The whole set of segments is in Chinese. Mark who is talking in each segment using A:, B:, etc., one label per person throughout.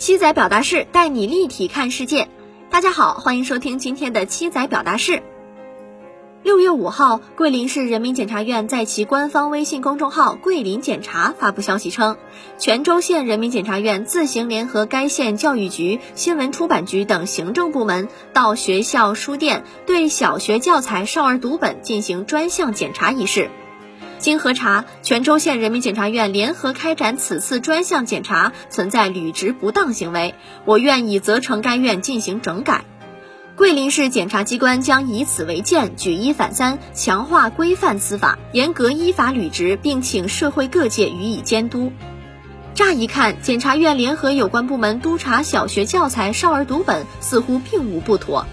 A: 七仔表达式带你立体看世界。大家好，欢迎收听今天的七仔表达式。六月五号，桂林市人民检察院在其官方微信公众号“桂林检察”发布消息称，泉州县人民检察院自行联合该县教育局、新闻出版局等行政部门，到学校、书店对小学教材、少儿读本进行专项检查一事。经核查，泉州县人民检察院联合开展此次专项检查存在履职不当行为，我院已责成该院进行整改。桂林市检察机关将以此为鉴，举一反三，强化规范司法，严格依法履职，并请社会各界予以监督。乍一看，检察院联合有关部门督查小学教材、少儿读本，似乎并无不妥。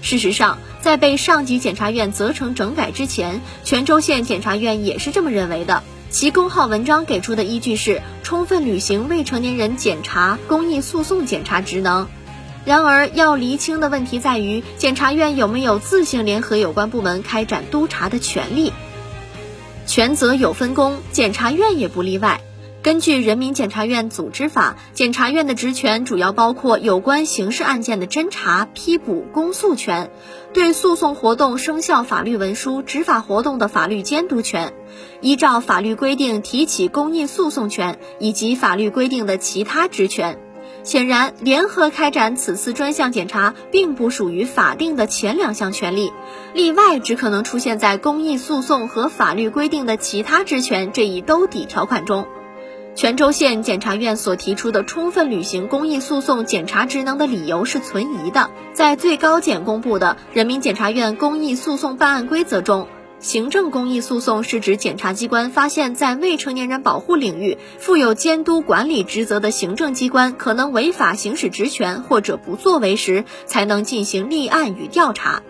A: 事实上，在被上级检察院责成整改之前，泉州县检察院也是这么认为的。其公号文章给出的依据是充分履行未成年人检察、公益诉讼检察职能。然而，要厘清的问题在于，检察院有没有自行联合有关部门开展督查的权利？权责有分工，检察院也不例外。根据《人民检察院组织法》，检察院的职权主要包括有关刑事案件的侦查、批捕、公诉权，对诉讼活动生效法律文书、执法活动的法律监督权，依照法律规定提起公益诉讼权，以及法律规定的其他职权。显然，联合开展此次专项检查并不属于法定的前两项权利，例外只可能出现在公益诉讼和法律规定的其他职权这一兜底条款中。泉州县检察院所提出的充分履行公益诉讼检察职能的理由是存疑的。在最高检公布的《人民检察院公益诉讼办案规则》中。行政公益诉讼是指检察机关发现，在未成年人保护领域负有监督管理职责的行政机关可能违法行使职权或者不作为时，才能进行立案与调查。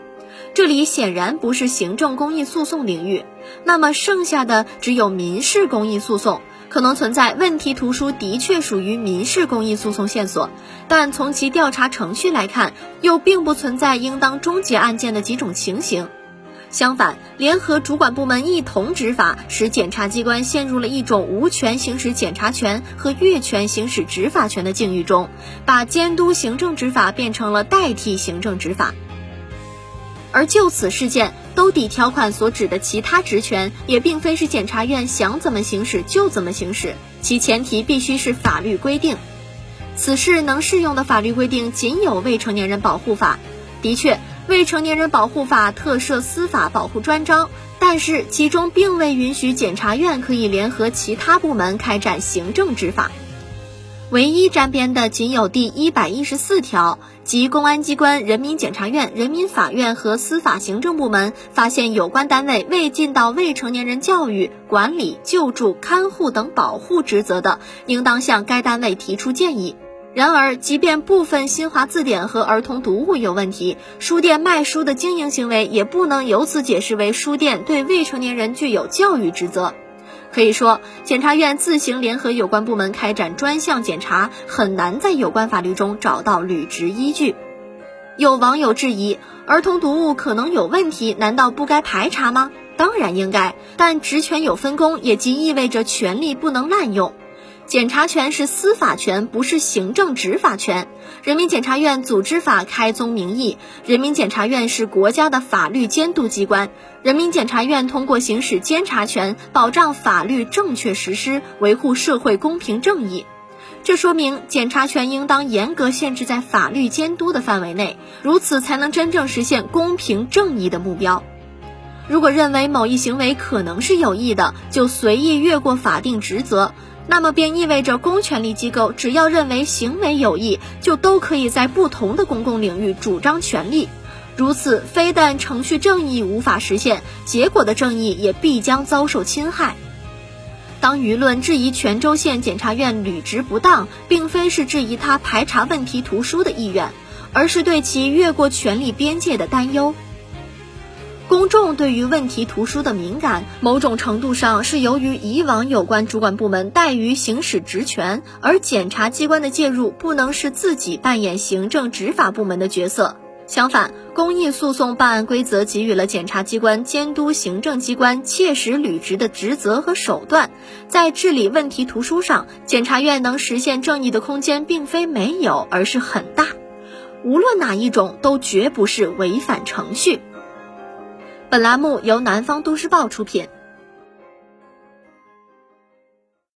A: 这里显然不是行政公益诉讼领域，那么剩下的只有民事公益诉讼，可能存在问题图书的确属于民事公益诉讼线索，但从其调查程序来看，又并不存在应当终结案件的几种情形。相反，联合主管部门一同执法，使检察机关陷入了一种无权行使检察权和越权行使执法权的境遇中，把监督行政执法变成了代替行政执法。而就此事件，兜底条款所指的其他职权，也并非是检察院想怎么行使就怎么行使，其前提必须是法律规定。此事能适用的法律规定仅有《未成年人保护法》。的确。未成年人保护法特设司法保护专章，但是其中并未允许检察院可以联合其他部门开展行政执法，唯一沾边的仅有第一百一十四条，即公安机关、人民检察院、人民法院和司法行政部门发现有关单位未尽到未成年人教育、管理、救助、看护等保护职责的，应当向该单位提出建议。然而，即便部分新华字典和儿童读物有问题，书店卖书的经营行为也不能由此解释为书店对未成年人具有教育职责。可以说，检察院自行联合有关部门开展专项检查，很难在有关法律中找到履职依据。有网友质疑，儿童读物可能有问题，难道不该排查吗？当然应该，但职权有分工，也即意味着权力不能滥用。检察权是司法权，不是行政执法权。人民检察院组织法开宗明义，人民检察院是国家的法律监督机关。人民检察院通过行使监察权，保障法律正确实施，维护社会公平正义。这说明检察权应当严格限制在法律监督的范围内，如此才能真正实现公平正义的目标。如果认为某一行为可能是有益的，就随意越过法定职责。那么便意味着公权力机构只要认为行为有益，就都可以在不同的公共领域主张权利。如此，非但程序正义无法实现，结果的正义也必将遭受侵害。当舆论质疑泉州县检察院履职不当，并非是质疑他排查问题图书的意愿，而是对其越过权力边界的担忧。众对于问题图书的敏感，某种程度上是由于以往有关主管部门怠于行使职权，而检察机关的介入不能是自己扮演行政执法部门的角色。相反，公益诉讼办案规则给予了检察机关监督行政机关切实履职的职责和手段，在治理问题图书上，检察院能实现正义的空间并非没有，而是很大。无论哪一种，都绝不是违反程序。本栏目由南方都市报出品。